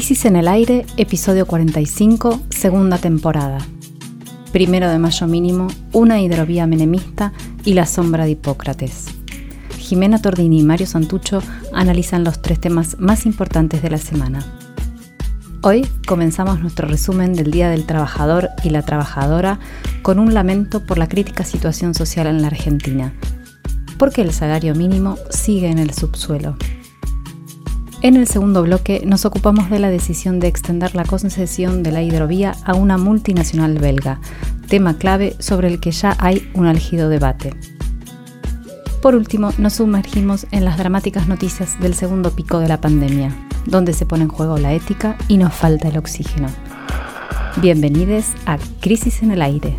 Crisis en el Aire, episodio 45, segunda temporada. Primero de mayo mínimo, una hidrovía menemista y la sombra de Hipócrates. Jimena Tordini y Mario Santucho analizan los tres temas más importantes de la semana. Hoy comenzamos nuestro resumen del Día del Trabajador y la Trabajadora con un lamento por la crítica situación social en la Argentina, porque el salario mínimo sigue en el subsuelo. En el segundo bloque nos ocupamos de la decisión de extender la concesión de la hidrovía a una multinacional belga, tema clave sobre el que ya hay un álgido debate. Por último, nos sumergimos en las dramáticas noticias del segundo pico de la pandemia, donde se pone en juego la ética y nos falta el oxígeno. Bienvenidos a Crisis en el Aire.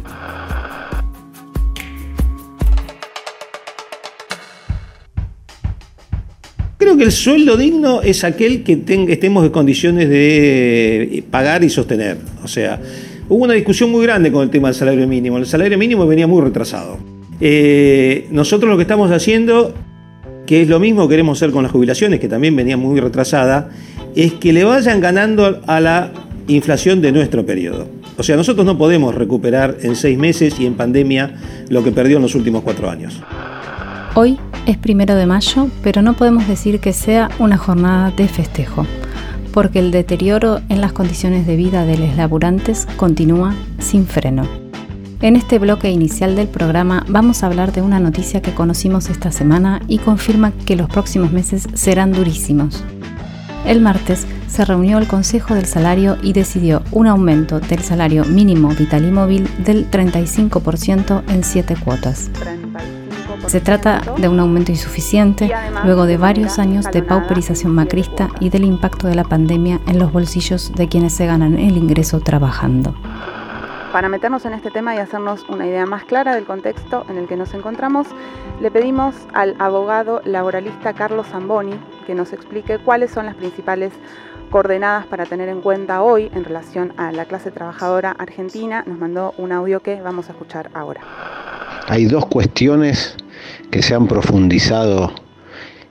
Creo que el sueldo digno es aquel que estemos en condiciones de pagar y sostener. O sea, hubo una discusión muy grande con el tema del salario mínimo. El salario mínimo venía muy retrasado. Eh, nosotros lo que estamos haciendo, que es lo mismo que queremos hacer con las jubilaciones, que también venía muy retrasada, es que le vayan ganando a la inflación de nuestro periodo. O sea, nosotros no podemos recuperar en seis meses y en pandemia lo que perdió en los últimos cuatro años. Hoy es primero de mayo, pero no podemos decir que sea una jornada de festejo, porque el deterioro en las condiciones de vida de los laburantes continúa sin freno. En este bloque inicial del programa vamos a hablar de una noticia que conocimos esta semana y confirma que los próximos meses serán durísimos. El martes se reunió el Consejo del Salario y decidió un aumento del salario mínimo vital y móvil del 35% en 7 cuotas. Se trata de un aumento insuficiente luego de varios años de pauperización macrista y del impacto de la pandemia en los bolsillos de quienes se ganan el ingreso trabajando. Para meternos en este tema y hacernos una idea más clara del contexto en el que nos encontramos, le pedimos al abogado laboralista Carlos Zamboni que nos explique cuáles son las principales coordenadas para tener en cuenta hoy en relación a la clase trabajadora argentina. Nos mandó un audio que vamos a escuchar ahora. Hay dos cuestiones que se han profundizado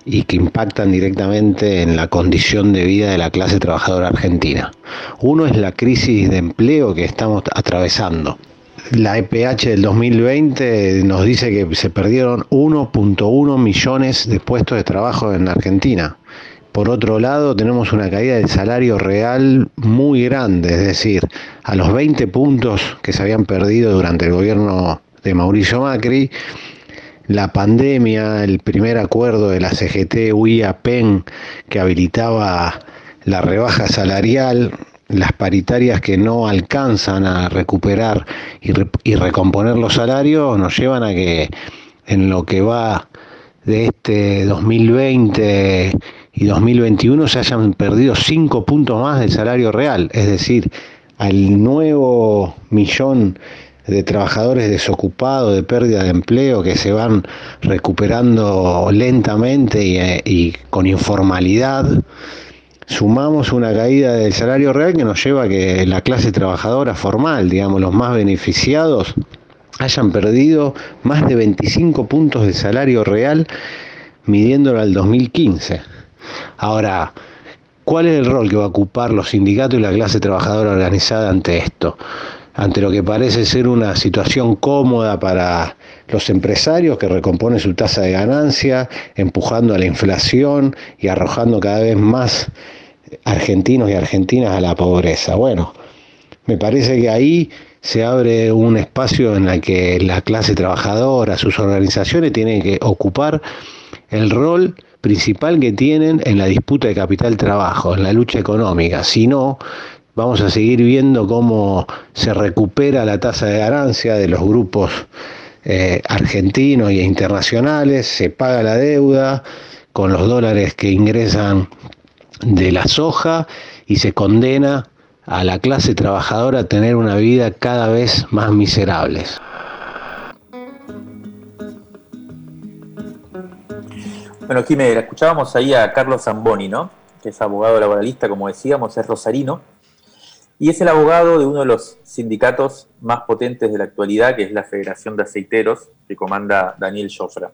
y que impactan directamente en la condición de vida de la clase trabajadora argentina. Uno es la crisis de empleo que estamos atravesando. La EPH del 2020 nos dice que se perdieron 1.1 millones de puestos de trabajo en Argentina. Por otro lado, tenemos una caída del salario real muy grande, es decir, a los 20 puntos que se habían perdido durante el gobierno de Mauricio Macri, la pandemia, el primer acuerdo de la CGT UIA-PEN que habilitaba la rebaja salarial, las paritarias que no alcanzan a recuperar y, recomponer los salarios, nos llevan a que en lo que va de este 2020 y 2021 se hayan perdido cinco puntos más del salario real, es decir, al nuevo millón de trabajadores desocupados, de pérdida de empleo, que se van recuperando lentamente y, con informalidad, sumamos una caída del salario real que nos lleva a que la clase trabajadora formal, digamos, los más beneficiados, hayan perdido más de 25 puntos de salario real midiéndolo al 2015. Ahora, ¿cuál es el rol que va a ocupar los sindicatos y la clase trabajadora organizada ante esto? Ante lo que parece ser una situación cómoda para los empresarios que recomponen su tasa de ganancia, empujando a la inflación y arrojando cada vez más argentinos y argentinas a la pobreza. Bueno, me parece que ahí se abre un espacio en el que la clase trabajadora, sus organizaciones tienen que ocupar el rol principal que tienen en la disputa de capital-trabajo, en la lucha económica. Si no, Vamos a seguir viendo cómo se recupera la tasa de ganancia de los grupos eh, argentinos e internacionales, se paga la deuda con los dólares que ingresan de la soja y se condena a la clase trabajadora a tener una vida cada vez más miserable. Bueno, Jiménez, escuchábamos ahí a Carlos Zamboni, ¿no? Que es abogado laboralista, como decíamos, es rosarino y es el abogado de uno de los sindicatos más potentes de la actualidad, que es la Federación de Aceiteros, que comanda Daniel Jofra.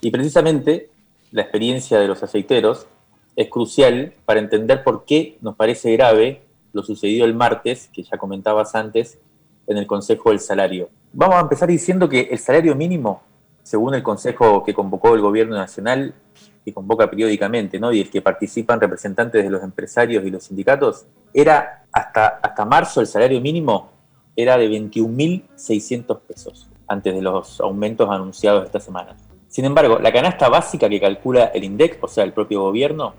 Y precisamente la experiencia de los aceiteros es crucial para entender por qué nos parece grave lo sucedido el martes, que ya comentabas antes, en el Consejo del Salario. Vamos a empezar diciendo que el salario mínimo, según el Consejo que convocó el Gobierno Nacional, que convoca periódicamente, y el que participan representantes de los empresarios y los sindicatos, era hasta, hasta marzo el salario mínimo era de 21.600 pesos, antes de los aumentos anunciados esta semana. Sin embargo, la canasta básica que calcula el INDEC, o sea, el propio gobierno,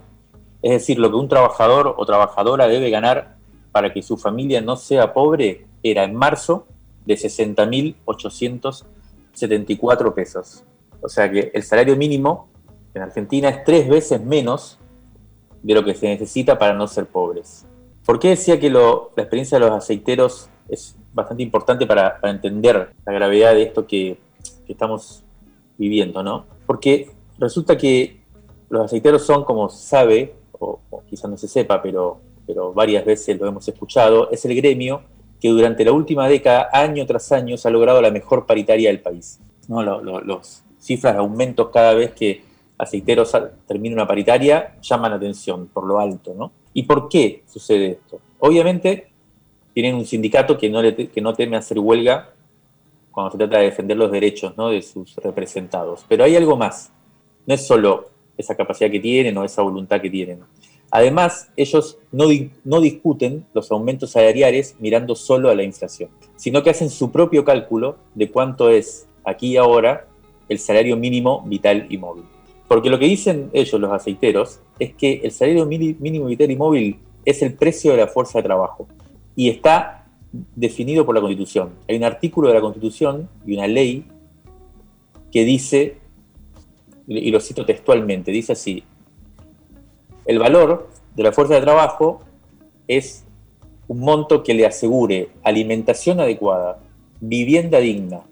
es decir, lo que un trabajador o trabajadora debe ganar para que su familia no sea pobre, era en marzo de 60.874 pesos. O sea que el salario mínimo en Argentina es tres veces menos de lo que se necesita para no ser pobres. ¿Por qué decía que la experiencia de los aceiteros es bastante importante para, entender la gravedad de esto que, que estamos viviendo, ¿no? Porque resulta que los aceiteros son, como se sabe, o, quizás no se sepa, pero, pero varias veces lo hemos escuchado, es el gremio que durante la última década, año tras año, se ha logrado la mejor paritaria del país. ¿no? Los, cifras de aumentos cada vez que aceiteros termina una paritaria llaman la atención por lo alto. ¿no? ¿Y por qué sucede esto? Obviamente tienen un sindicato que no, que no teme hacer huelga cuando se trata de defender los derechos de sus representados. Pero hay algo más. No es solo esa capacidad que tienen o esa voluntad que tienen. Además, ellos no discuten los aumentos salariales mirando solo a la inflación, sino que hacen su propio cálculo de cuánto es aquí y ahora el salario mínimo vital y móvil. Porque lo que dicen ellos, los aceiteros, es que el salario mínimo vital y móvil es el precio de la fuerza de trabajo y está definido por la Constitución. Hay un artículo de la Constitución y una ley que dice, y lo cito textualmente, dice así, el valor de la fuerza de trabajo es un monto que le asegure alimentación adecuada, vivienda digna,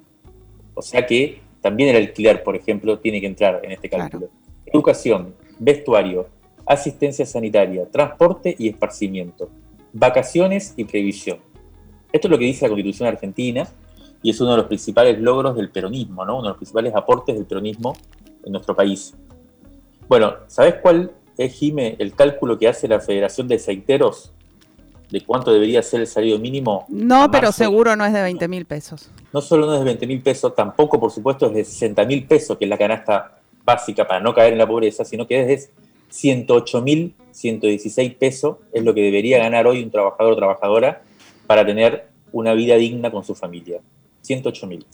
o sea que también el alquiler, por ejemplo, tiene que entrar en este cálculo. Educación, vestuario, asistencia sanitaria, transporte y esparcimiento, vacaciones y previsión. Esto es lo que dice la Constitución argentina y es uno de los principales logros del peronismo, ¿no? uno de los principales aportes del peronismo en nuestro país. Bueno, ¿sabes cuál es, Jime, el cálculo que hace la Federación de Aceiteros de cuánto debería ser el salario mínimo? No, pero seguro no es de 20 mil pesos. No solo no es de 20 mil pesos, tampoco, por supuesto, es de 60 mil pesos, que es la canasta básica para no caer en la pobreza, sino que es de 108 mil 116 pesos, es lo que debería ganar hoy un trabajador o trabajadora para tener una vida digna con su familia. 108 mil.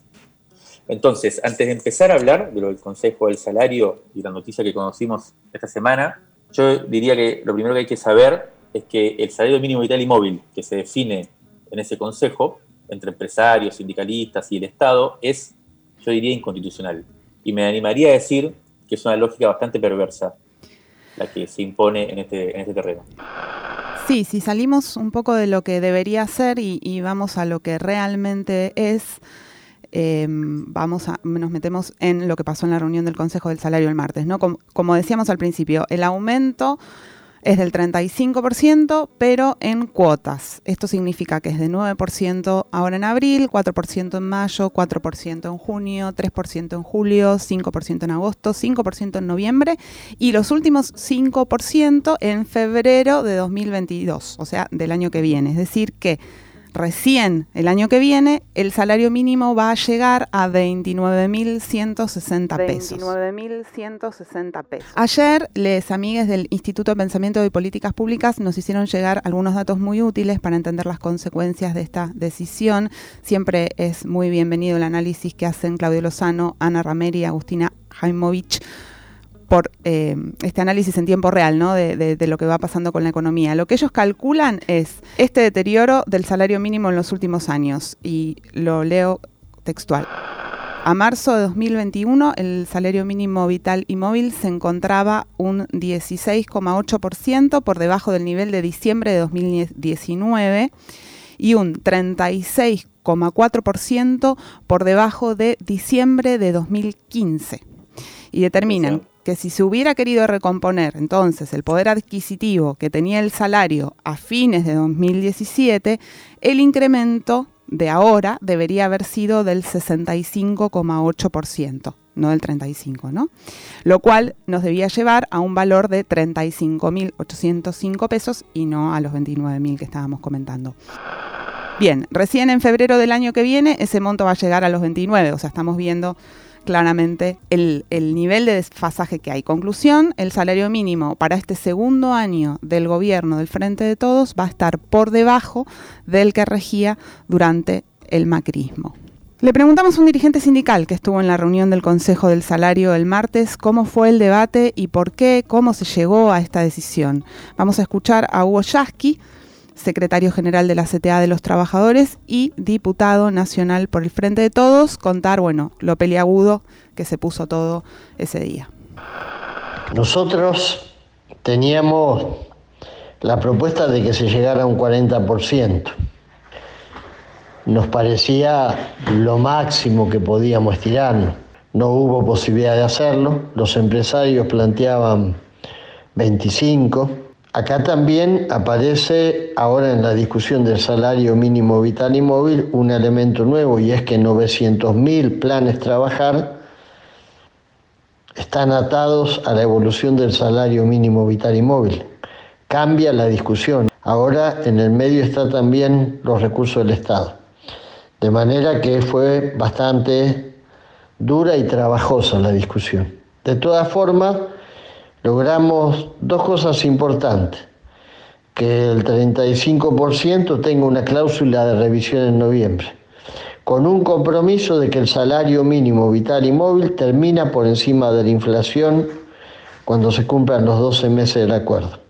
Entonces, antes de empezar a hablar de lo del Consejo del Salario y la noticia que conocimos esta semana, yo diría que lo primero que hay que saber es que el salario mínimo vital y móvil que se define en ese Consejo, entre empresarios, sindicalistas y el Estado, es, yo diría, inconstitucional. Y me animaría a decir que es una lógica bastante perversa la que se impone en este, en este terreno. Sí, si salimos un poco de lo que debería ser y, vamos a lo que realmente es, em, vamos a, nos metemos en lo que pasó en la reunión del Consejo del Salario el martes. ¿no? como decíamos al principio, el aumento es del 35%, pero en cuotas. Esto significa que es de 9% ahora en abril, 4% en mayo, 4% en junio, 3% en julio, 5% en agosto, 5% en noviembre y los últimos 5% en febrero de 2022, o sea, del año que viene. Es decir, que recién el año que viene el salario mínimo va a llegar a 29.160 pesos. 29.160 pesos. Ayer, les amigues del Instituto de Pensamiento y Políticas Públicas nos hicieron llegar algunos datos muy útiles para entender las consecuencias de esta decisión. Siempre es muy bienvenido el análisis que hacen Claudio Lozano, Ana Rameri y Agustina Jaimovich por eh, este análisis en tiempo real, ¿no? De, lo que va pasando con la economía. Lo que ellos calculan es este deterioro del salario mínimo en los últimos años, y lo leo textual. A marzo de 2021, el salario mínimo vital y móvil se encontraba un 16,8% por debajo del nivel de diciembre de 2019 y un 36,4% por debajo de diciembre de 2015. Y determinan que si se hubiera querido recomponer entonces el poder adquisitivo que tenía el salario a fines de 2017, el incremento de ahora debería haber sido del 65,8%, no del 35%, ¿no? Lo cual nos debía llevar a un valor de 35.805 pesos y no a los 29.000 que estábamos comentando. Bien, recién en febrero del año que viene ese monto va a llegar a los 29, o sea, estamos viendo claramente el, nivel de desfasaje que hay. Conclusión, el salario mínimo para este segundo año del gobierno del Frente de Todos va a estar por debajo del que regía durante el macrismo. Le preguntamos a un dirigente sindical que estuvo en la reunión del Consejo del Salario el martes cómo fue el debate y por qué, cómo se llegó a esta decisión. Vamos a escuchar a Hugo Yasky, secretario general de la CTA de los Trabajadores y diputado nacional por el Frente de Todos, contar, bueno, lo peliagudo que se puso todo ese día. Nosotros teníamos la propuesta de que se llegara a un 40%. Nos parecía lo máximo que podíamos estirarnos. No hubo posibilidad de hacerlo. Los empresarios planteaban 25 Acá también aparece ahora en la discusión del salario mínimo vital y móvil un elemento nuevo y es que 900.000 planes trabajar están atados a la evolución del salario mínimo vital y móvil. Cambia la discusión. Ahora en el medio están también los recursos del Estado. De manera que fue bastante dura y trabajosa la discusión. De todas formas, logramos dos cosas importantes. Que el 35% tenga una cláusula de revisión en noviembre, con un compromiso de que el salario mínimo vital y móvil termina por encima de la inflación cuando se cumplan los 12 meses del acuerdo.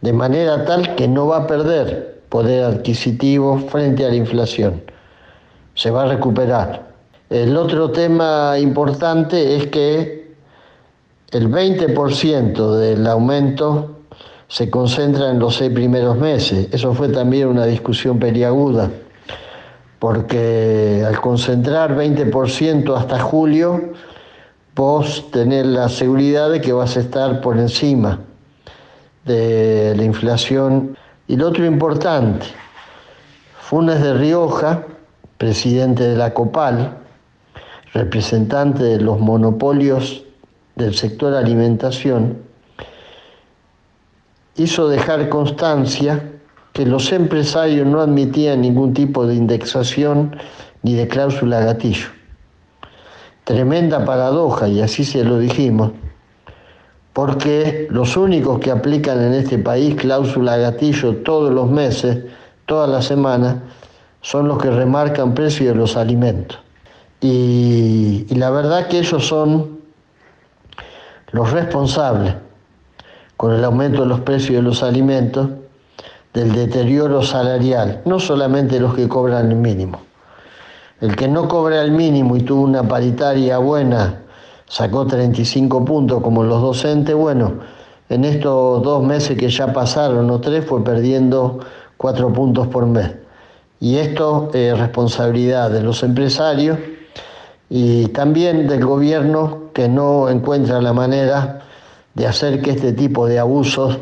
De manera tal que no va a perder poder adquisitivo frente a la inflación. Se va a recuperar. El otro tema importante es que el 20% del aumento se concentra en los seis primeros meses. Eso fue también una discusión periaguda, porque al concentrar 20% hasta julio, vos tenés la seguridad de que vas a estar por encima de la inflación. Y lo otro importante, Funes de Rioja, presidente de la COPAL, representante de los monopolios del sector alimentación, hizo dejar constancia que los empresarios no admitían ningún tipo de indexación ni de cláusula gatillo. Tremenda paradoja, y así se lo dijimos, porque los únicos que aplican en este país cláusula gatillo todos los meses, todas las semanas, son los que remarcan precio de los alimentos. Y la verdad que ellos son los responsables, con el aumento de los precios de los alimentos, del deterioro salarial, no solamente los que cobran el mínimo. El que no cobra el mínimo y tuvo una paritaria buena, sacó 35 puntos como los docentes, bueno, en estos dos meses que ya pasaron o tres fue perdiendo cuatro puntos por mes. Y esto es responsabilidad de los empresarios y también del gobierno que no encuentra la manera de hacer que este tipo de abusos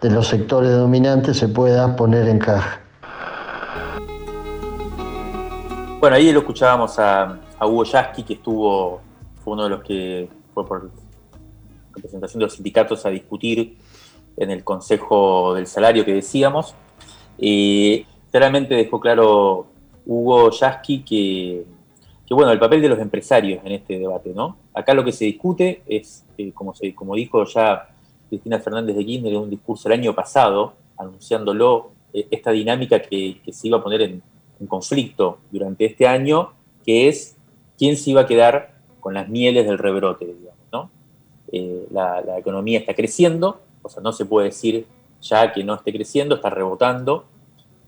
de los sectores dominantes se pueda poner en caja. Bueno, ahí lo escuchábamos a, Hugo Yasky, que estuvo, fue uno de los que fue por representación de los sindicatos a discutir en el Consejo del Salario que decíamos. Y claramente dejó claro Hugo Yasky que bueno, el papel de los empresarios en este debate, ¿no? Acá lo que se discute es, eh, como, se, como dijo ya Cristina Fernández de Kirchner en un discurso el año pasado, anunciándolo, eh, esta dinámica que, se iba a poner en, conflicto durante este año, que es quién se iba a quedar con las mieles del rebrote, digamos, ¿no? Eh, la, economía está creciendo, o sea, no se puede decir ya que no esté creciendo, está rebotando,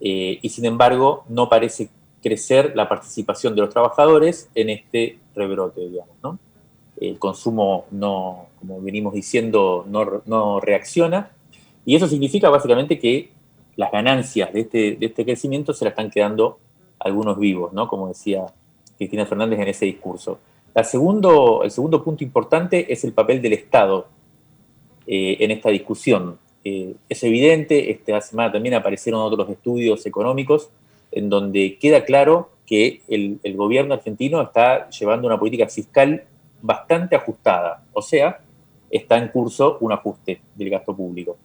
y sin embargo no parece crecer la participación de los trabajadores en este rebrote, digamos. El consumo no, como venimos diciendo, no, reacciona, y eso significa básicamente que las ganancias de este, de este crecimiento se las están quedando algunos vivos. Como decía Cristina Fernández en ese discurso. El segundo punto importante es el papel del Estado eh, en esta discusión. Eh, es evidente, esta semana también aparecieron otros estudios económicos en donde queda claro que el, gobierno argentino está llevando una política fiscal bastante ajustada, o sea, está en curso un ajuste del gasto público.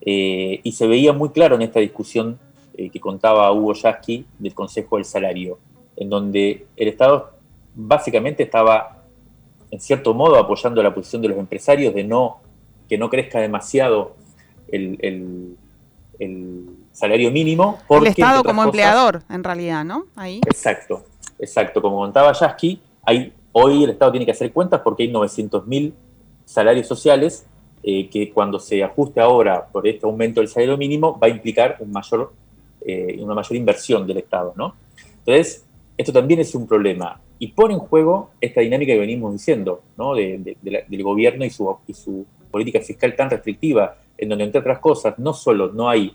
Eh, y se veía muy claro en esta discusión eh, que contaba Hugo Yasky del Consejo del Salario, en donde el Estado básicamente estaba, en cierto modo, apoyando la posición de los empresarios de no que no crezca demasiado el, salario mínimo. el Estado como empleador, en realidad, ¿no? Ahí. Exacto, exacto. Como contaba Yasky, hay, hoy el Estado tiene que hacer cuentas porque hay 900.000 salarios sociales eh, que cuando se ajuste ahora por este aumento del salario mínimo va a implicar un mayor, eh, una mayor inversión del Estado, ¿no? Entonces, esto también es un problema y pone en juego esta dinámica que venimos diciendo, ¿no? del gobierno y su, y su política fiscal tan restrictiva, en donde, entre otras cosas, no solo no hay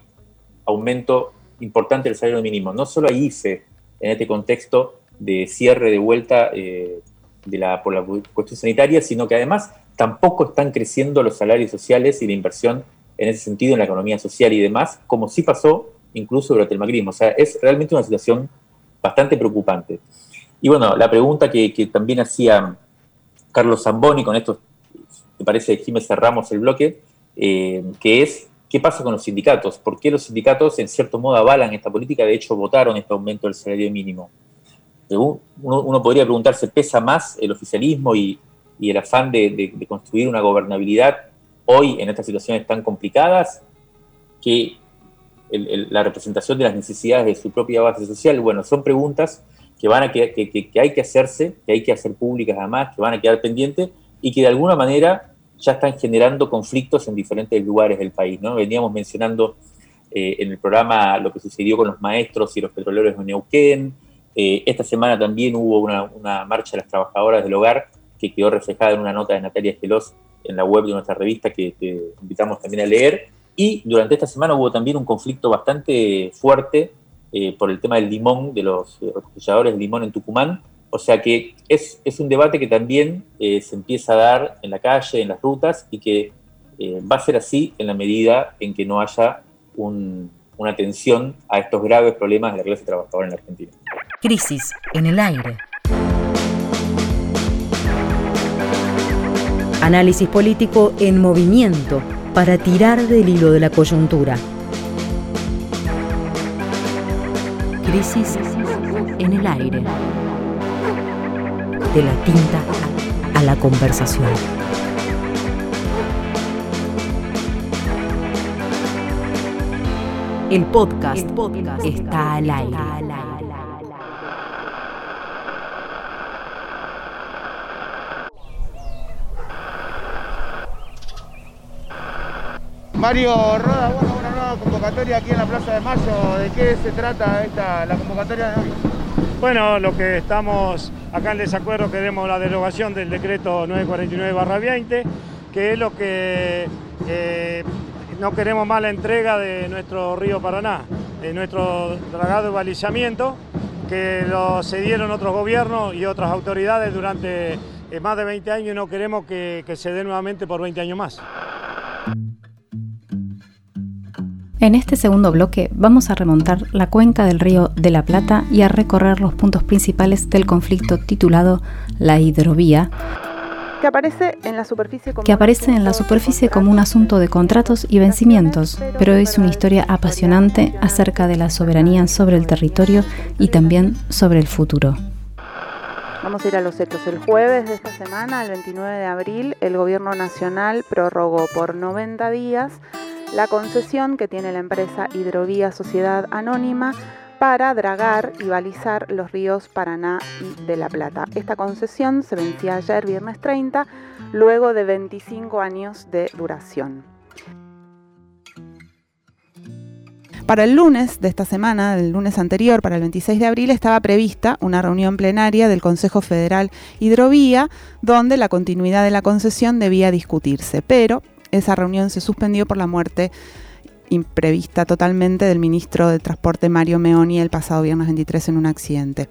aumento importante del salario mínimo, no solo hay IFE en este contexto de cierre de vuelta eh, de la, por la cuestión sanitaria, sino que además tampoco están creciendo los salarios sociales y la inversión en ese sentido en la economía social y demás, como sí pasó incluso durante el macrismo. O sea, es realmente una situación bastante preocupante. Y bueno, la pregunta que, también hacía Carlos Zamboni, con esto me parece que Jiménez cerramos el bloque, eh, que es qué pasa con los sindicatos, por qué los sindicatos en cierto modo avalan esta política, de hecho votaron este aumento del salario mínimo. Uno, uno podría preguntarse, ¿pesa más el oficialismo y, y el afán de, construir una gobernabilidad hoy en estas situaciones tan complicadas que la representación de las necesidades de su propia base social, bueno, son preguntas que, van a que, que, hay que hacerse, que hay que hacer públicas además, que van a quedar pendientes y que de alguna manera ya están generando conflictos en diferentes lugares del país. ¿no? Veníamos mencionando eh, en el programa lo que sucedió con los maestros y los petroleros de Neuquén. Eh, esta semana también hubo una, marcha de las trabajadoras del hogar que quedó reflejada en una nota de Natalia Esquelos en la web de nuestra revista que invitamos también a leer. Y durante esta semana hubo también un conflicto bastante fuerte eh, por el tema del limón, de los eh, de limón en Tucumán. O sea que es, es un debate que también eh, se empieza a dar en la calle, en las rutas, y que eh, va a ser así en la medida en que no haya una atención a estos graves problemas de la clase trabajadora en la Argentina. Crisis en el aire. Análisis político en movimiento para tirar del hilo de la coyuntura. Crisis en el aire. De la tinta a la conversación. El podcast, está al aire. Mario Roda, bueno, una nueva convocatoria aquí en la Plaza de Mayo. ¿De qué se trata esta, la convocatoria de hoy? Bueno, lo que estamos acá en desacuerdo queremos la derogación del decreto 949-20, que es lo que eh, no queremos más la entrega de nuestro río Paraná, de nuestro dragado y balizamiento, que lo cedieron otros gobiernos y otras autoridades durante eh, más de 20 años y no queremos que se dé nuevamente por 20 años más. En este segundo bloque vamos a remontar la cuenca del río de la Plata y a recorrer los puntos principales del conflicto titulado La hidrovía, que aparece en la superficie como, que aparece en la superficie como un asunto de contratos y vencimientos, pero es una historia apasionante acerca de la soberanía sobre el territorio y también sobre el futuro. Vamos a ir a los hechos. El jueves de esta semana, el 29 de abril, el Gobierno Nacional prorrogó por 90 días la concesión que tiene la empresa Hidrovía Sociedad Anónima para dragar y balizar los ríos Paraná y de la Plata. Esta concesión se vencía ayer, viernes 30, luego de 25 años de duración. Para el lunes de esta semana, el lunes anterior, para el 26 de abril, estaba prevista una reunión plenaria del Consejo Federal Hidrovía, donde la continuidad de la concesión debía discutirse, pero esa reunión se suspendió por la muerte imprevista totalmente del ministro de Transporte Mario Meoni el pasado viernes 23 en un accidente.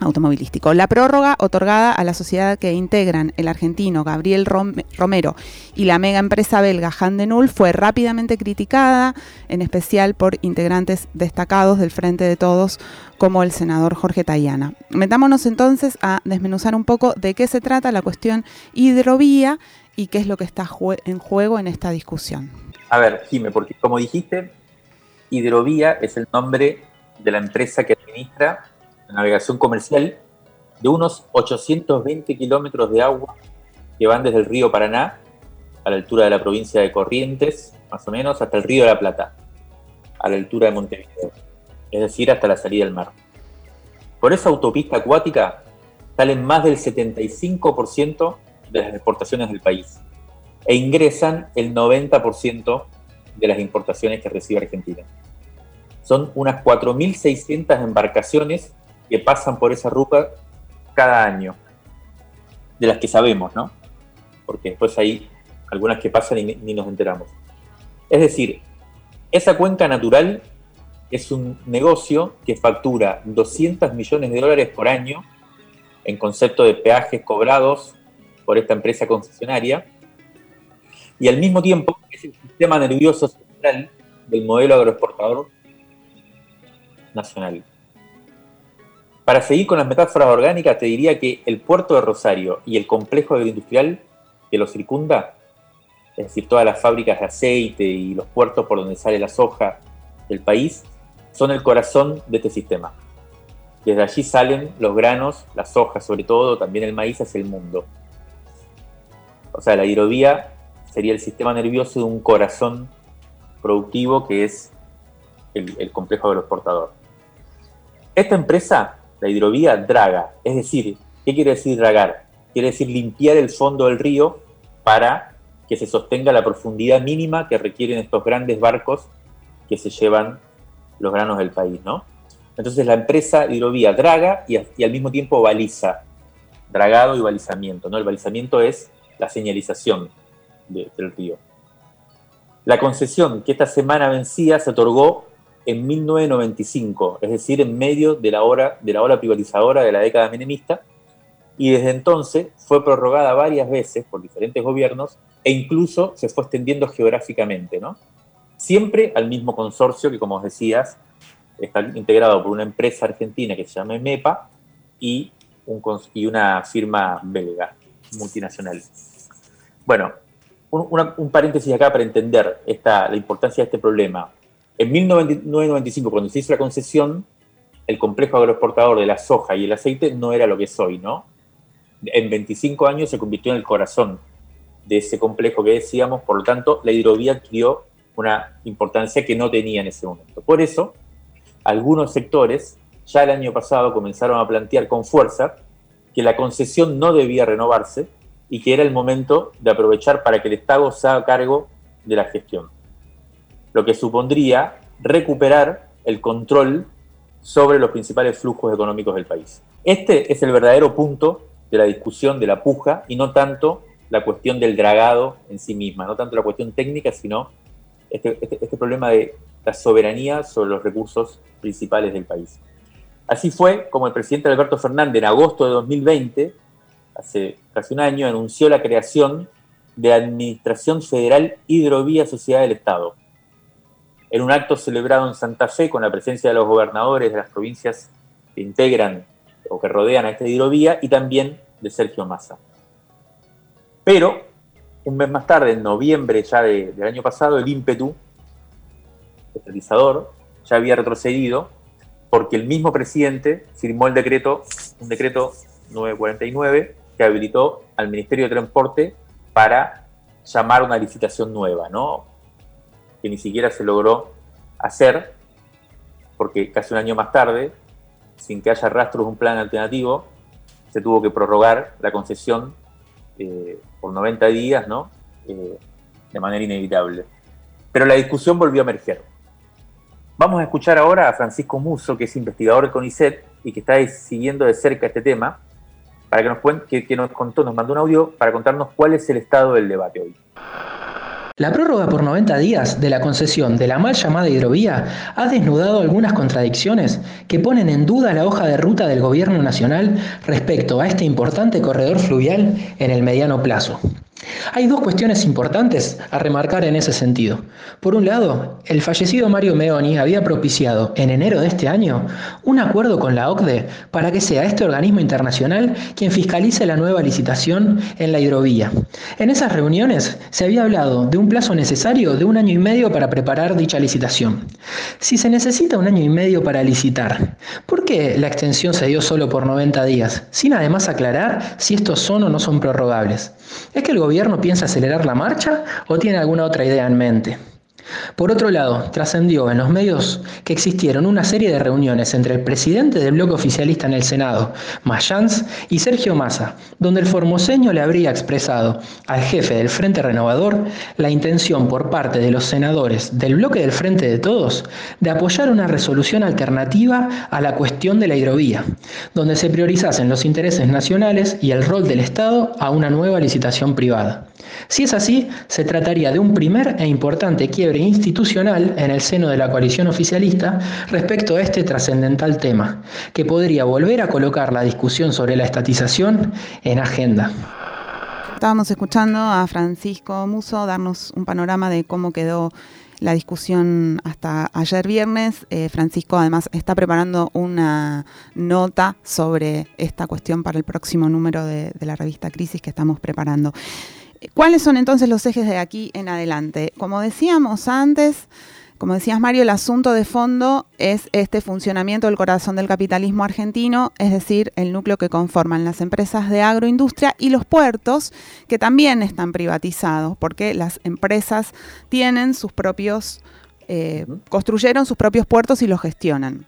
automovilístico. La prórroga otorgada a la sociedad que integran el argentino Gabriel Romero y la mega empresa belga Handenul fue rápidamente criticada, en especial por integrantes destacados del Frente de Todos como el senador Jorge Tayana. Metámonos entonces a desmenuzar un poco de qué se trata la cuestión hidrovía y qué es lo que está en juego en esta discusión. A ver, Jime, porque como dijiste, Hidrovía es el nombre de la empresa que administra navegación comercial de unos 820 kilómetros de agua que van desde el río Paraná a la altura de la provincia de Corrientes, más o menos, hasta el río de la Plata, a la altura de Montevideo, es decir, hasta la salida del mar. Por esa autopista acuática salen más del 75% de las exportaciones del país e ingresan el 90% de las importaciones que recibe Argentina. Son unas 4.600 embarcaciones que pasan por esa ruta cada año, de las que sabemos, ¿no? Porque después hay algunas que pasan y ni nos enteramos. Es decir, esa cuenca natural es un negocio que factura 200 millones de dólares por año en concepto de peajes cobrados por esta empresa concesionaria y al mismo tiempo es el sistema nervioso central del modelo agroexportador nacional. Para seguir con las metáforas orgánicas, te diría que el puerto de Rosario y el complejo agroindustrial que lo circunda, es decir, todas las fábricas de aceite y los puertos por donde sale la soja del país, son el corazón de este sistema. Desde allí salen los granos, la soja sobre todo, también el maíz hacia el mundo. O sea, la hidrovía sería el sistema nervioso de un corazón productivo que es el, el complejo agroexportador. Esta empresa la hidrovía draga. Es decir, ¿qué quiere decir dragar? Quiere decir limpiar el fondo del río para que se sostenga la profundidad mínima que requieren estos grandes barcos que se llevan los granos del país, ¿no? Entonces la empresa hidrovía draga y, al mismo tiempo baliza, dragado y balizamiento, ¿no? El balizamiento es la señalización del río. La concesión que esta semana vencía se otorgó en 1995, es decir, en medio de la, hora, de la ola privatizadora de la década menemista, y desde entonces fue prorrogada varias veces por diferentes gobiernos e incluso se fue extendiendo geográficamente, ¿no? Siempre al mismo consorcio que, como decías, está integrado por una empresa argentina que se llama MEPA y, un, y una firma belga multinacional. Bueno, un, paréntesis acá para entender la importancia de este problema. En 1995, cuando se hizo la concesión, el complejo agroexportador de la soja y el aceite no era lo que es hoy, ¿no? En 25 años se convirtió en el corazón de ese complejo que decíamos, por lo tanto, la hidrovía adquirió una importancia que no tenía en ese momento. Por eso, algunos sectores ya el año pasado comenzaron a plantear con fuerza que la concesión no debía renovarse y que era el momento de aprovechar para que el Estado se haga cargo de la gestión lo que supondría recuperar el control sobre los principales flujos económicos del país. Este es el verdadero punto de la discusión de la puja y no tanto la cuestión del dragado en sí misma, no tanto la cuestión técnica, sino este, este, este problema de la soberanía sobre los recursos principales del país. Así fue como el presidente Alberto Fernández en agosto de 2020, hace casi un año, anunció la creación de Administración Federal Hidrovía Sociedad del Estado, en un acto celebrado en Santa Fe con la presencia de los gobernadores de las provincias que integran o que rodean a esta hidrovía y también de Sergio Massa. Pero, un mes más tarde, en noviembre ya del año pasado, el ímpetu estatalizador ya había retrocedido porque el mismo presidente firmó el decreto, un decreto 949 que habilitó al Ministerio de Transporte para llamar una licitación nueva, ¿no? que ni siquiera se logró hacer, porque casi un año más tarde, sin que haya rastros de un plan alternativo, se tuvo que prorrogar la concesión eh, por 90 días, ¿no? Eh, de manera inevitable. Pero la discusión volvió a emerger. Vamos a escuchar ahora a Francisco Muso, que es investigador del CONICET y que está siguiendo de cerca este tema, para que nos, que, que nos contó, nos mandó un audio para contarnos cuál es el estado del debate hoy. La prórroga por 90 días de la concesión de la mal llamada hidrovía ha desnudado algunas contradicciones que ponen en duda la hoja de ruta del Gobierno Nacional respecto a este importante corredor fluvial en el mediano plazo. Hay dos cuestiones importantes a remarcar en ese sentido. Por un lado, el fallecido Mario Meoni había propiciado en enero de este año un acuerdo con la OCDE para que sea este organismo internacional quien fiscalice la nueva licitación en la hidrovía. En esas reuniones se había hablado de un plazo necesario de un año y medio para preparar dicha licitación. Si se necesita un año y medio para licitar, ¿por qué la extensión se dio solo por 90 días, sin además aclarar si estos son o no son prorrogables? ¿Es que el gobierno piensa acelerar la marcha o tiene alguna otra idea en mente? Por otro lado, trascendió en los medios que existieron una serie de reuniones entre el presidente del bloque oficialista en el Senado, Mayans, y Sergio Massa, donde el formoseño le habría expresado al jefe del Frente Renovador la intención por parte de los senadores del bloque del Frente de Todos de apoyar una resolución alternativa a la cuestión de la hidrovía, donde se priorizasen los intereses nacionales y el rol del Estado a una nueva licitación privada. Si es así, se trataría de un primer e importante quiebre institucional en el seno de la coalición oficialista respecto a este trascendental tema, que podría volver a colocar la discusión sobre la estatización en agenda. Estábamos escuchando a Francisco Muso darnos un panorama de cómo quedó la discusión hasta ayer viernes. Eh, Francisco además está preparando una nota sobre esta cuestión para el próximo número de la revista Crisis que estamos preparando. ¿Cuáles son entonces los ejes de aquí en adelante? Como decíamos antes, como decías Mario, el asunto de fondo es este funcionamiento del corazón del capitalismo argentino, es decir, el núcleo que conforman las empresas de agroindustria y los puertos, que también están privatizados, porque las empresas tienen sus propios, eh, construyeron sus propios puertos y los gestionan.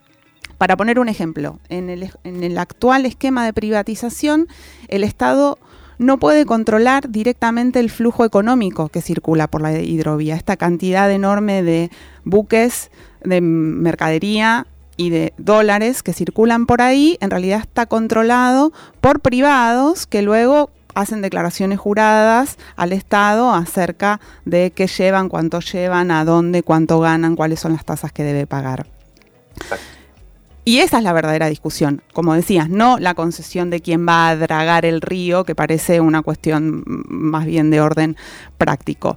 Para poner un ejemplo, en el, en el actual esquema de privatización, el Estado no puede controlar directamente el flujo económico que circula por la hidrovía. Esta cantidad enorme de buques, de mercadería y de dólares que circulan por ahí, en realidad está controlado por privados que luego hacen declaraciones juradas al Estado acerca de qué llevan, cuánto llevan, a dónde, cuánto ganan, cuáles son las tasas que debe pagar. Y esa es la verdadera discusión. Como decías, no la concesión de quién va a dragar el río, que parece una cuestión más bien de orden práctico.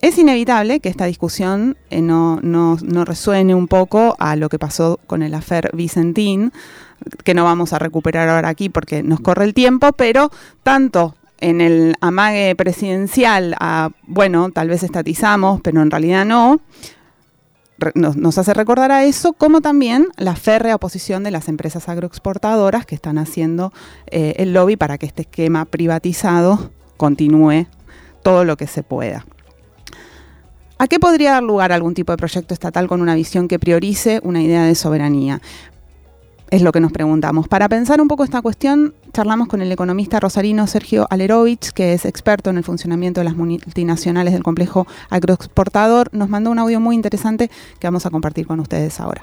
Es inevitable que esta discusión eh, no, resuene un poco a lo que pasó con el afer Vicentín, que no vamos a recuperar ahora aquí porque nos corre el tiempo, pero tanto en el amague presidencial a, bueno, tal vez estatizamos, pero en realidad no, nos, hace recordar a eso, como también la férrea oposición de las empresas agroexportadoras que están haciendo eh, el lobby para que este esquema privatizado continúe todo lo que se pueda. ¿A qué podría dar lugar algún tipo de proyecto estatal con una visión que priorice una idea de soberanía? Es lo que nos preguntamos. Para pensar un poco esta cuestión, charlamos con el economista rosarino Sergio Alerovich, que es experto en el funcionamiento de las multinacionales del complejo agroexportador. Nos mandó un audio muy interesante que vamos a compartir con ustedes ahora.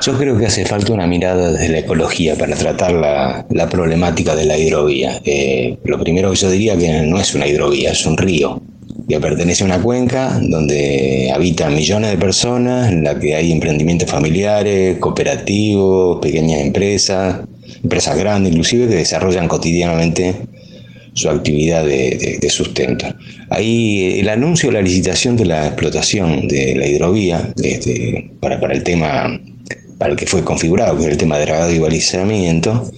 Yo creo que hace falta una mirada desde la ecología para tratar la, problemática de la hidrovía. Eh, lo primero que yo diría que no es una hidrovía, es un río que pertenece a una cuenca donde habitan millones de personas, en la que hay emprendimientos familiares, cooperativos, pequeñas empresas, empresas grandes inclusive, que desarrollan cotidianamente su actividad de, sustento. Ahí el anuncio de la licitación de la explotación de la hidrovía, este, para, para el tema para el que fue configurado, que es el tema de dragado y balizamiento,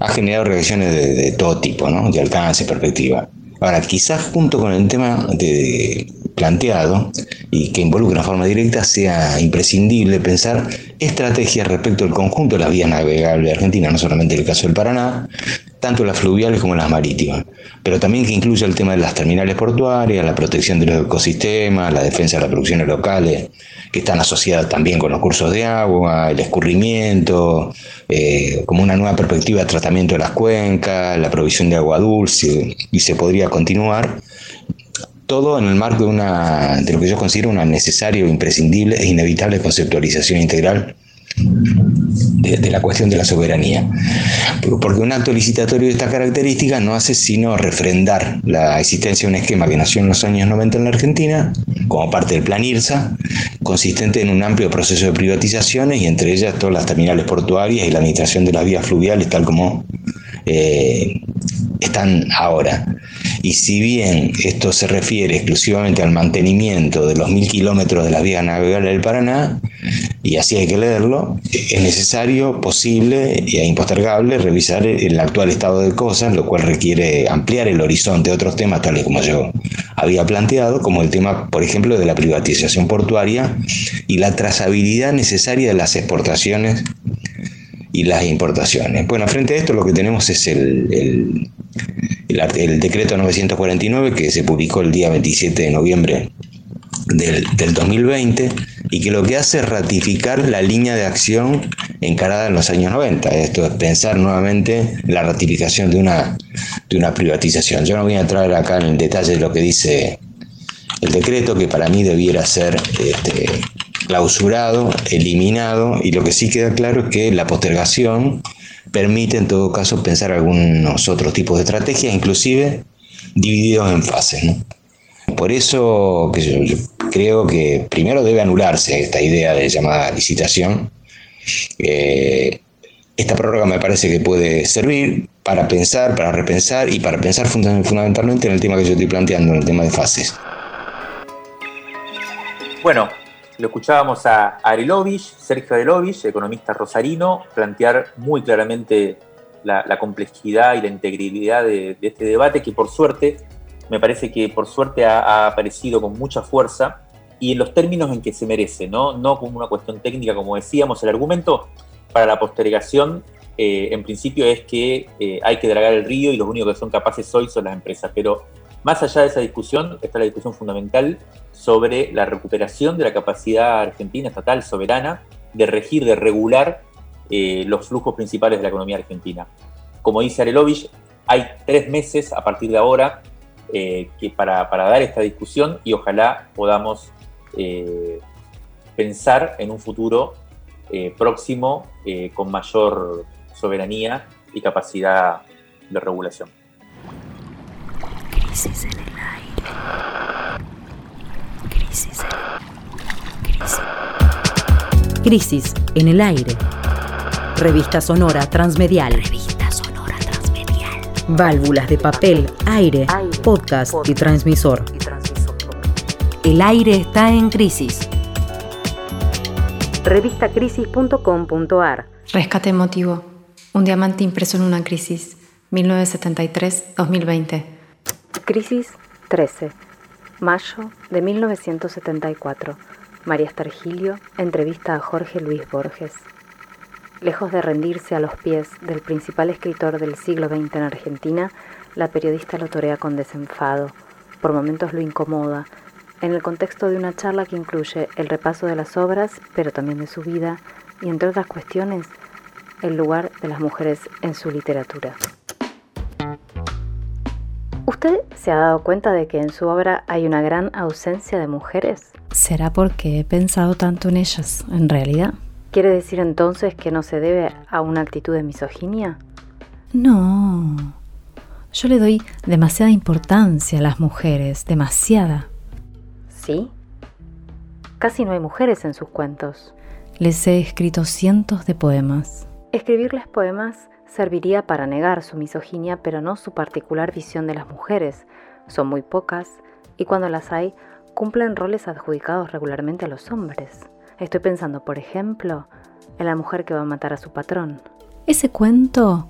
ha generado reacciones de, de todo tipo, ¿no? de alcance, perspectiva. Ahora, quizás junto con el tema planteado y que involucra de forma directa, sea imprescindible pensar estrategias respecto al conjunto de las vías navegables de Argentina, no solamente el caso del Paraná, tanto las fluviales como las marítimas, pero también que incluya el tema de las terminales portuarias, la protección de los ecosistemas, la defensa de las producciones locales, que están asociadas también con los cursos de agua, el escurrimiento, eh, como una nueva perspectiva de tratamiento de las cuencas, la provisión de agua dulce, y se podría continuar. Todo en el marco de, una, de lo que yo considero una necesaria, imprescindible e inevitable conceptualización integral de, la cuestión de la soberanía. Porque un acto licitatorio de esta característica no hace sino refrendar la existencia de un esquema que nació en los años 90 en la Argentina, como parte del Plan IRSA, consistente en un amplio proceso de privatizaciones y entre ellas todas las terminales portuarias y la administración de las vías fluviales, tal como eh, están ahora. Y si bien esto se refiere exclusivamente al mantenimiento de los mil kilómetros de las vías navegables del Paraná, y así hay que leerlo, es necesario, posible e impostergable revisar el actual estado de cosas, lo cual requiere ampliar el horizonte de otros temas, tales como yo había planteado, como el tema, por ejemplo, de la privatización portuaria y la trazabilidad necesaria de las exportaciones y las importaciones. Bueno, frente a esto lo que tenemos es el, decreto 949 que se publicó el día 27 de noviembre del, 2020 y que lo que hace es ratificar la línea de acción encarada en los años 90. Esto es pensar nuevamente la ratificación de una, de una privatización. Yo no voy a entrar acá en el detalle de lo que dice el decreto, que para mí debiera ser este, clausurado, eliminado, y lo que sí queda claro es que la postergación permite en todo caso pensar algunos otros tipos de estrategias, inclusive divididos en fases. Por eso yo, creo que primero debe anularse esta idea de llamada licitación. Eh, esta prórroga me parece que puede servir para pensar, para repensar y para pensar fundamentalmente en el tema que yo estoy planteando, en el tema de fases. Bueno, lo escuchábamos a Arelovich, Sergio Arelovich, economista rosarino, plantear muy claramente la, complejidad y la integridad de, este debate, que por suerte, me parece que por suerte ha, aparecido con mucha fuerza y en los términos en que se merece, ¿no? no como una cuestión técnica, como decíamos, el argumento para la postergación eh, en principio es que eh, hay que dragar el río y los únicos que son capaces hoy son las empresas, pero más allá de esa discusión está la discusión fundamental sobre la recuperación de la capacidad argentina estatal soberana de regir, de regular eh, los flujos principales de la economía argentina. Como dice Arelovich, hay tres meses a partir de ahora eh, que para, dar esta discusión y ojalá podamos eh, pensar en un futuro próximo con mayor soberanía y capacidad de regulación. Crisis en el aire. Crisis. Crisis. Crisis en el aire. Revista sonora transmedial. Revista sonora transmedial. Válvulas de papel, aire, podcast, y, transmisor. y transmisor. El aire está en crisis. Revistacrisis.com.ar Rescate emotivo. Un diamante impreso en una crisis. 1973-2020. Crisis 13. Mayo de 1974. María Estargilio entrevista a Jorge Luis Borges. Lejos de rendirse a los pies del principal escritor del siglo XX en Argentina, la periodista lo torea con desenfado. Por momentos lo incomoda, en el contexto de una charla que incluye el repaso de las obras, pero también de su vida, y entre otras cuestiones, el lugar de las mujeres en su literatura. ¿Usted se ha dado cuenta de que en su obra hay una gran ausencia de mujeres? ¿Será porque he pensado tanto en ellas, en realidad? ¿Quiere decir entonces que no se debe a una actitud de misoginia? No. Yo le doy demasiada importancia a las mujeres, demasiada. ¿Sí? Casi no hay mujeres en sus cuentos. Les he escrito cientos de poemas. Escribirles poemas serviría para negar su misoginia, pero no su particular visión de las mujeres. Son muy pocas y cuando las hay, cumplen roles adjudicados regularmente a los hombres. Estoy pensando, por ejemplo, en la mujer que va a matar a su patrón. Ese cuento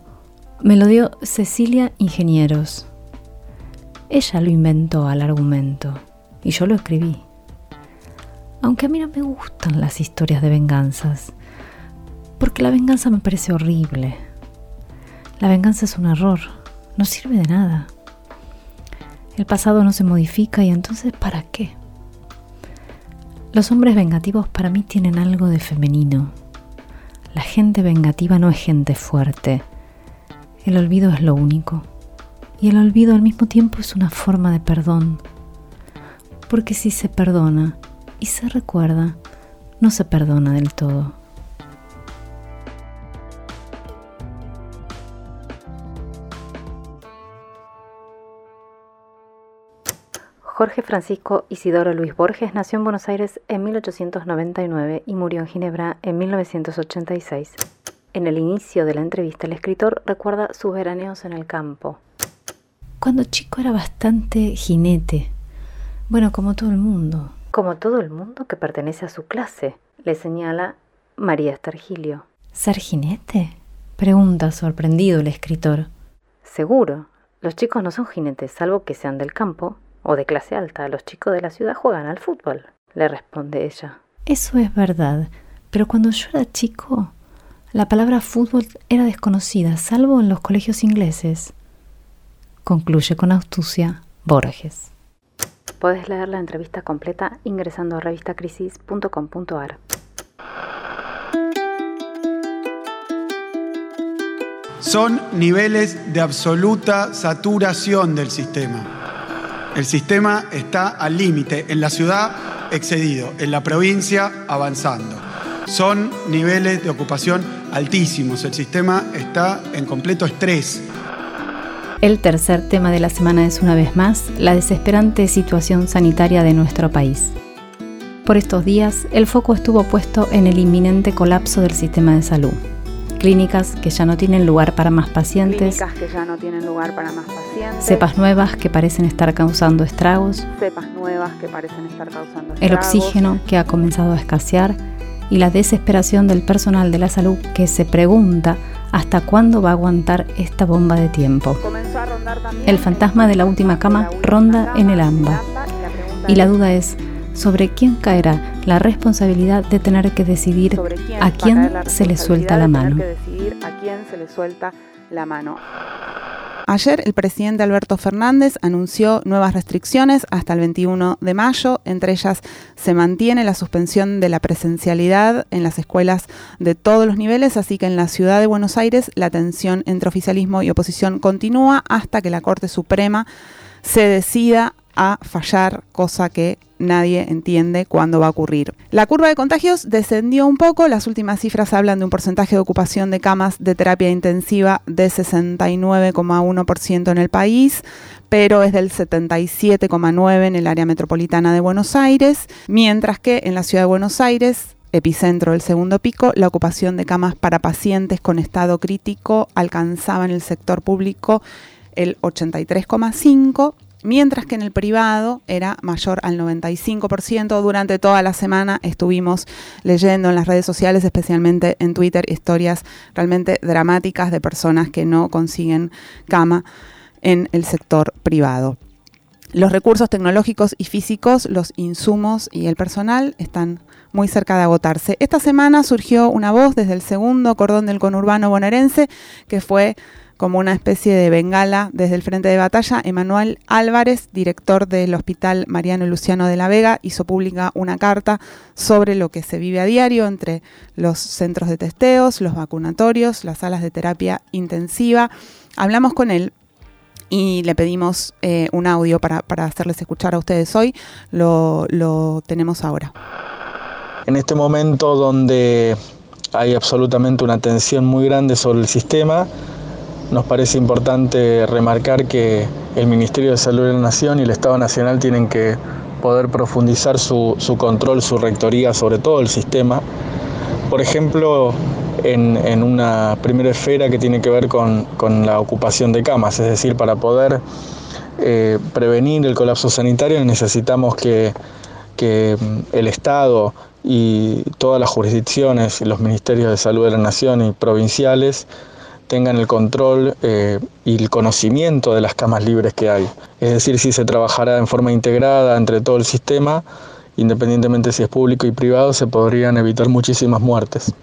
me lo dio Cecilia Ingenieros. Ella lo inventó al argumento y yo lo escribí. Aunque a mí no me gustan las historias de venganzas, porque la venganza me parece horrible. La venganza es un error, no sirve de nada. El pasado no se modifica y entonces ¿para qué? Los hombres vengativos para mí tienen algo de femenino. La gente vengativa no es gente fuerte. El olvido es lo único. Y el olvido al mismo tiempo es una forma de perdón. Porque si se perdona y se recuerda, no se perdona del todo. Jorge Francisco Isidoro Luis Borges nació en Buenos Aires en 1899 y murió en Ginebra en 1986. En el inicio de la entrevista, el escritor recuerda sus veraneos en el campo. Cuando chico era bastante jinete. Bueno, como todo el mundo. Como todo el mundo que pertenece a su clase, le señala María Estargilio. ¿Ser jinete? Pregunta sorprendido el escritor. Seguro. Los chicos no son jinetes, salvo que sean del campo o de clase alta. Los chicos de la ciudad juegan al fútbol, le responde ella. Eso es verdad, pero cuando yo era chico, la palabra fútbol era desconocida, salvo en los colegios ingleses. Concluye con astucia Borges. Puedes leer la entrevista completa ingresando a revistacrisis.com.ar. Son niveles de absoluta saturación del sistema. El sistema está al límite, en la ciudad excedido, en la provincia avanzando. Son niveles de ocupación altísimos, el sistema está en completo estrés. El tercer tema de la semana es una vez más la desesperante situación sanitaria de nuestro país. Por estos días, el foco estuvo puesto en el inminente colapso del sistema de salud. Clínicas que ya no tienen lugar para más pacientes. Clínicas que ya no tienen lugar para más pacientes. Cepas nuevas que parecen estar causando estragos. Cepas nuevas que parecen estar causando estragos. El oxígeno que ha comenzado a escasear y la desesperación del personal de la salud que se pregunta hasta cuándo va a aguantar esta bomba de tiempo. El fantasma de la última cama ronda en el AMBA. Y la duda es, sobre quién caerá la responsabilidad de tener que decidir a quién se le suelta la mano. A quién se le suelta la mano. Ayer el presidente Alberto Fernández anunció nuevas restricciones hasta el 21 de mayo. Entre ellas se mantiene la suspensión de la presencialidad en las escuelas de todos los niveles, así que en la ciudad de Buenos Aires la tensión entre oficialismo y oposición continúa hasta que la Corte Suprema se decida a fallar, cosa que nadie entiende cuándo va a ocurrir. La curva de contagios descendió un poco, las últimas cifras hablan de un porcentaje de ocupación de camas de terapia intensiva de 69,1% en el país, pero es del 77,9% en el área metropolitana de Buenos Aires, mientras que en la ciudad de Buenos Aires epicentro del segundo pico, la ocupación de camas para pacientes con estado crítico alcanzaba en el sector público el 83,5 mientras que en el privado era mayor al 95%. Durante toda la semana estuvimos leyendo en las redes sociales, especialmente en Twitter, historias realmente dramáticas de personas que no consiguen cama en el sector privado. Los recursos tecnológicos y físicos, los insumos y el personal están muy cerca de agotarse. Esta semana surgió una voz desde el segundo cordón del conurbano bonaerense que fue como una especie de bengala desde el frente de batalla, Emanuel Álvarez, director del Hospital Mariano Luciano de la Vega, hizo pública una carta sobre lo que se vive a diario entre los centros de testeos, los vacunatorios, las salas de terapia intensiva. Hablamos con él y le pedimos eh, un audio para, hacerles escuchar a ustedes hoy. Lo, lo tenemos ahora. En este momento donde hay absolutamente una tensión muy grande sobre el sistema, nos parece importante remarcar que el Ministerio de Salud de la Nación y el Estado Nacional tienen que poder profundizar su, control, su rectoría sobre todo el sistema. Por ejemplo, en, una primera esfera que tiene que ver con, la ocupación de camas, es decir, para poder eh, prevenir el colapso sanitario necesitamos que, que el Estado y todas las jurisdicciones y los ministerios de salud de la Nación y provinciales tengan el control eh, y el conocimiento de las camas libres que hay. Es decir, si se trabajará en forma integrada entre todo el sistema, independientemente si es público y privado, se podrían evitar muchísimas muertes.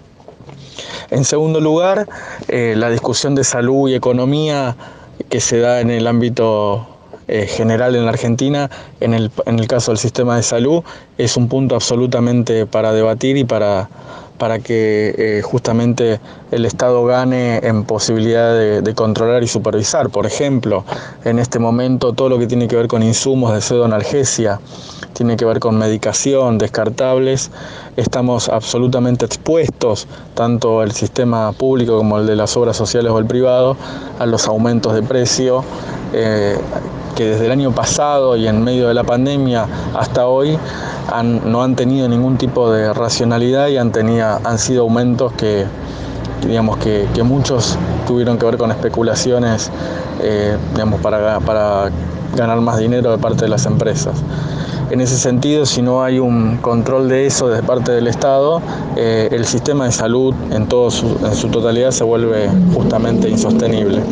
En segundo lugar, eh, la discusión de salud y economía que se da en el ámbito eh, general en la Argentina, en el, en el caso del sistema de salud, es un punto absolutamente para debatir y para, para que eh, justamente el Estado gane en posibilidad de, controlar y supervisar. Por ejemplo, en este momento todo lo que tiene que ver con insumos de pseudoanalgesia, tiene que ver con medicación, descartables, estamos absolutamente expuestos, tanto el sistema público como el de las obras sociales o el privado, a los aumentos de precio. Eh, que desde el año pasado y en medio de la pandemia hasta hoy no han tenido ningún tipo de racionalidad y han, han sido aumentos que, digamos que, muchos tuvieron que ver con especulaciones eh, digamos, para, para ganar más dinero de parte de las empresas. En ese sentido, si no hay un control de eso de parte del Estado, eh, el sistema de salud en, todo su, en su totalidad se vuelve justamente insostenible.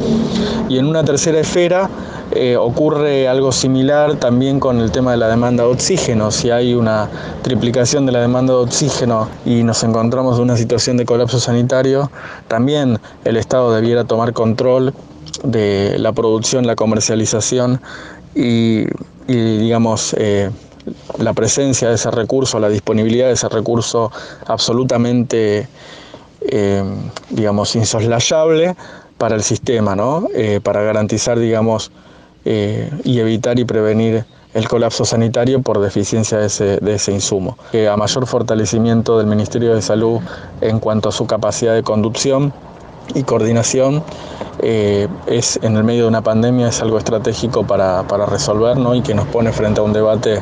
Y en una tercera esfera eh, ocurre algo similar también con el tema de la demanda de oxígeno. Si hay una triplicación de la demanda de oxígeno y nos encontramos en una situación de colapso sanitario, también el Estado debiera tomar control de la producción, la comercialización y, digamos, eh, la presencia de ese recurso, la disponibilidad de ese recurso absolutamente, eh, digamos, insoslayable para el sistema, ¿no? Para garantizar, digamos, eh, y evitar y prevenir el colapso sanitario por deficiencia de ese, de ese insumo. a mayor fortalecimiento del Ministerio de Salud en cuanto a su capacidad de conducción y coordinación eh, es en el medio de una pandemia es algo estratégico para, resolver y que nos pone frente a un debate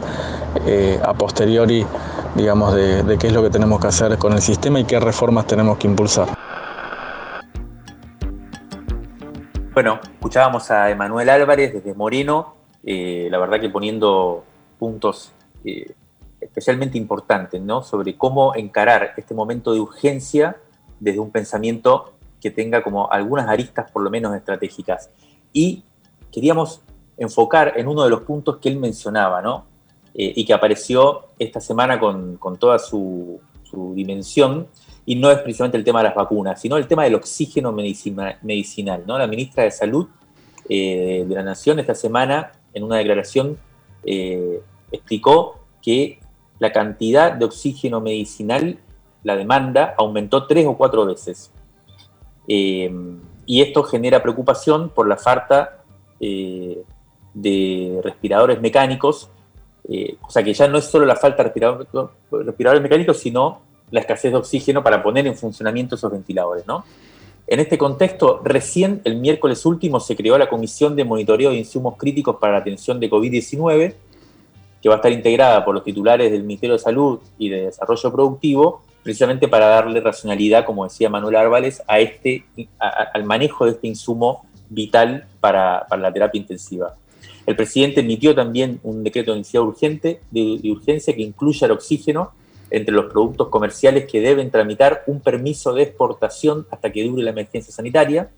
eh, a posteriori digamos de, de qué es lo que tenemos que hacer con el sistema y qué reformas tenemos que impulsar. Bueno, escuchábamos a Emanuel Álvarez desde Moreno, eh, la verdad que poniendo puntos especialmente importantes, ¿no? Sobre cómo encarar este momento de urgencia desde un pensamiento que tenga como algunas aristas por lo menos estratégicas. Y queríamos enfocar en uno de los puntos que él mencionaba, ¿no? Eh, y que apareció esta semana con, toda su, dimensión, y no es precisamente el tema de las vacunas, sino el tema del oxígeno medicinal. ¿no? La ministra de Salud eh, de la Nación esta semana, en una declaración, eh, explicó que la cantidad de oxígeno medicinal, la demanda, aumentó tres o cuatro veces. Eh, y esto genera preocupación por la falta de respiradores mecánicos, o sea que ya no es solo la falta de respiradores, mecánicos, sino la escasez de oxígeno para poner en funcionamiento esos ventiladores. ¿no? En este contexto, recién el miércoles último se creó la Comisión de Monitoreo de Insumos Críticos para la Atención de COVID-19, que va a estar integrada por los titulares del Ministerio de Salud y de Desarrollo Productivo precisamente para darle racionalidad, como decía Manuel Árvales, a este, al manejo de este insumo vital para, la terapia intensiva. El presidente emitió también un decreto de necesidad urgente, de, urgencia que incluye el oxígeno entre los productos comerciales que deben tramitar un permiso de exportación hasta que dure la emergencia sanitaria,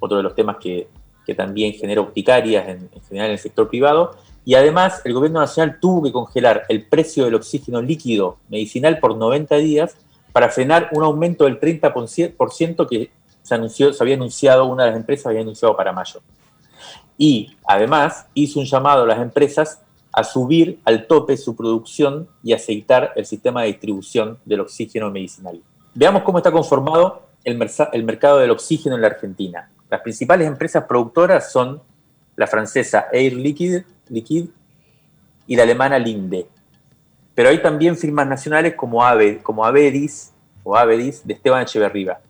otro de los temas que, también genera urticarias en, en general en el sector privado, y además, el gobierno nacional tuvo que congelar el precio del oxígeno líquido medicinal por 90 días para frenar un aumento del 30% que se, se había anunciado, una de las empresas había anunciado para mayo. Y además hizo un llamado a las empresas a subir al tope su producción y aceitar el sistema de distribución del oxígeno medicinal. Veamos cómo está conformado el, el mercado del oxígeno en la Argentina. Las principales empresas productoras son la francesa Air Liquide, Liquid y la alemana Linde. Pero hay también firmas nacionales como, Ave, Avedis o Avedis de Esteban Echeverriba,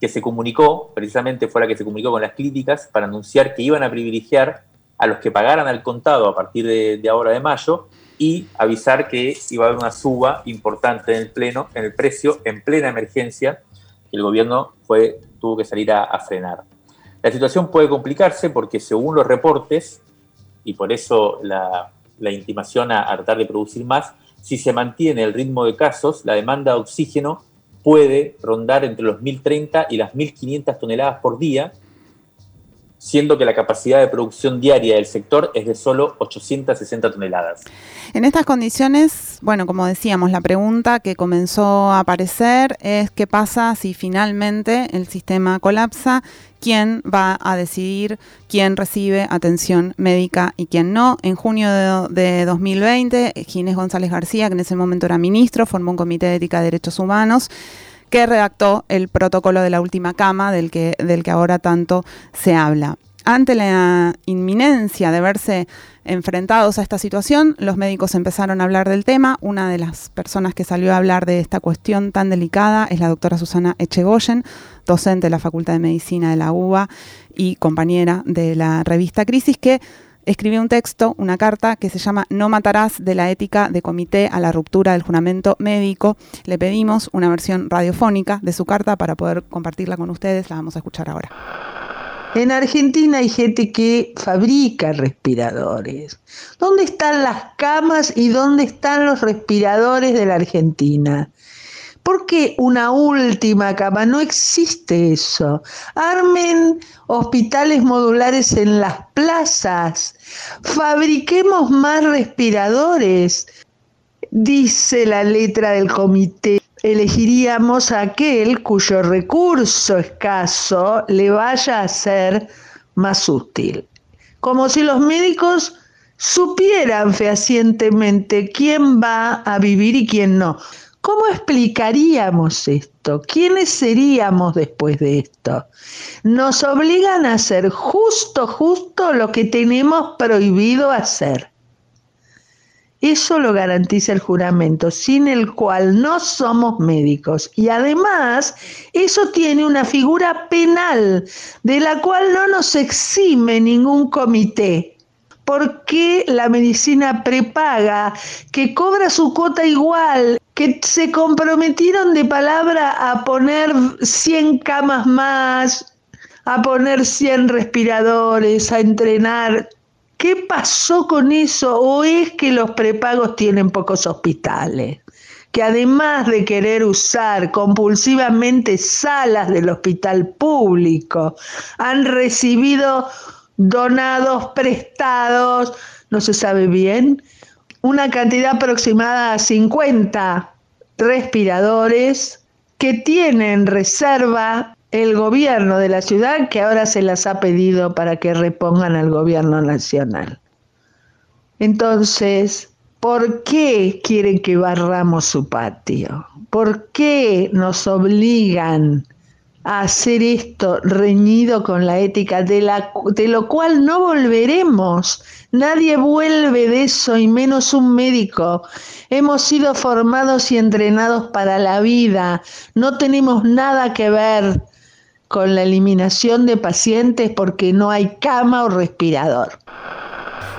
que se comunicó, precisamente fue la que se comunicó con las críticas para anunciar que iban a privilegiar a los que pagaran al contado a partir de, ahora de mayo y avisar que iba a haber una suba importante en el, pleno, en el precio en plena emergencia que el gobierno fue, tuvo que salir a frenar. La situación puede complicarse porque según los reportes, y por eso la, intimación a, tratar de producir más, si se mantiene el ritmo de casos, la demanda de oxígeno puede rondar entre los 1.030 y las 1.500 toneladas por día, siendo que la capacidad de producción diaria del sector es de solo 860 toneladas. En estas condiciones, bueno, como decíamos, la pregunta que comenzó a aparecer es qué pasa si finalmente el sistema colapsa, quién va a decidir quién recibe atención médica y quién no. En junio de, 2020, Ginés González García, que en ese momento era ministro, formó un comité de ética de derechos humanos que redactó el protocolo de la última cama del que, del que ahora tanto se habla. Ante la inminencia de verse enfrentados a esta situación, los médicos empezaron a hablar del tema. Una de las personas que salió a hablar de esta cuestión tan delicada es la doctora Susana Echegoyen, docente de la Facultad de Medicina de la UBA y compañera de la revista Crisis, que escribió un texto, una carta que se llama No matarás de la ética de comité a la ruptura del juramento médico. Le pedimos una versión radiofónica de su carta para poder compartirla con ustedes. La vamos a escuchar ahora. En Argentina hay gente que fabrica respiradores. ¿Dónde están las camas y dónde están los respiradores de la Argentina? ¿Por qué una última cama? No existe eso. Armen hospitales modulares en las plazas. Fabriquemos más respiradores. Dice la letra del comité elegiríamos a aquel cuyo recurso escaso le vaya a ser más útil. Como si los médicos supieran fehacientemente quién va a vivir y quién no. ¿Cómo explicaríamos esto? ¿Quiénes seríamos después de esto? Nos obligan a hacer justo, justo lo que tenemos prohibido hacer. Eso lo garantiza el juramento, sin el cual no somos médicos. Y además, eso tiene una figura penal, de la cual no nos exime ningún comité. Porque la medicina prepaga, que cobra su cuota igual, que se comprometieron de palabra a poner 100 camas más, a poner 100 respiradores, a entrenar ¿Qué pasó con eso? ¿O es que los prepagos tienen pocos hospitales? Que además de querer usar compulsivamente salas del hospital público, han recibido donados, prestados, no se sabe bien, una cantidad aproximada a 50 respiradores que tienen reserva el gobierno de la ciudad que ahora se las ha pedido para que repongan al gobierno nacional. Entonces, ¿por qué quieren que barramos su patio? ¿Por qué nos obligan hacer esto reñido con la ética, de, la, de lo cual no volveremos? Nadie vuelve de eso y menos un médico. Hemos sido formados y entrenados para la vida. No tenemos nada que ver con la eliminación de pacientes porque no hay cama o respirador.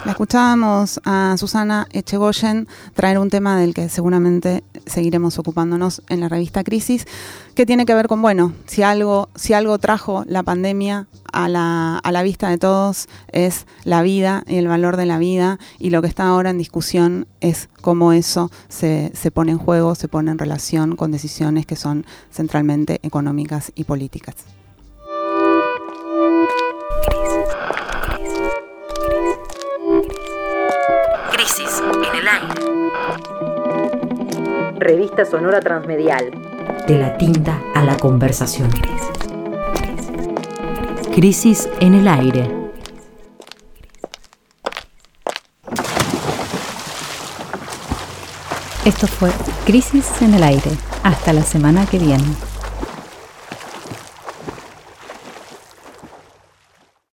La escuchábamos a Susana Echegoyen traer un tema del que seguramente seguiremos ocupándonos en la revista Crisis, que tiene que ver con, bueno, si algo, si algo trajo la pandemia a la, a la vista de todos es la vida y el valor de la vida, y lo que está ahora en discusión es cómo eso se, se pone en juego, se pone en relación con decisiones que son centralmente económicas y políticas. Revista sonora transmedial. De la tinta a la conversación. Crisis en el aire. Esto fue Crisis en el aire. Hasta la semana que viene.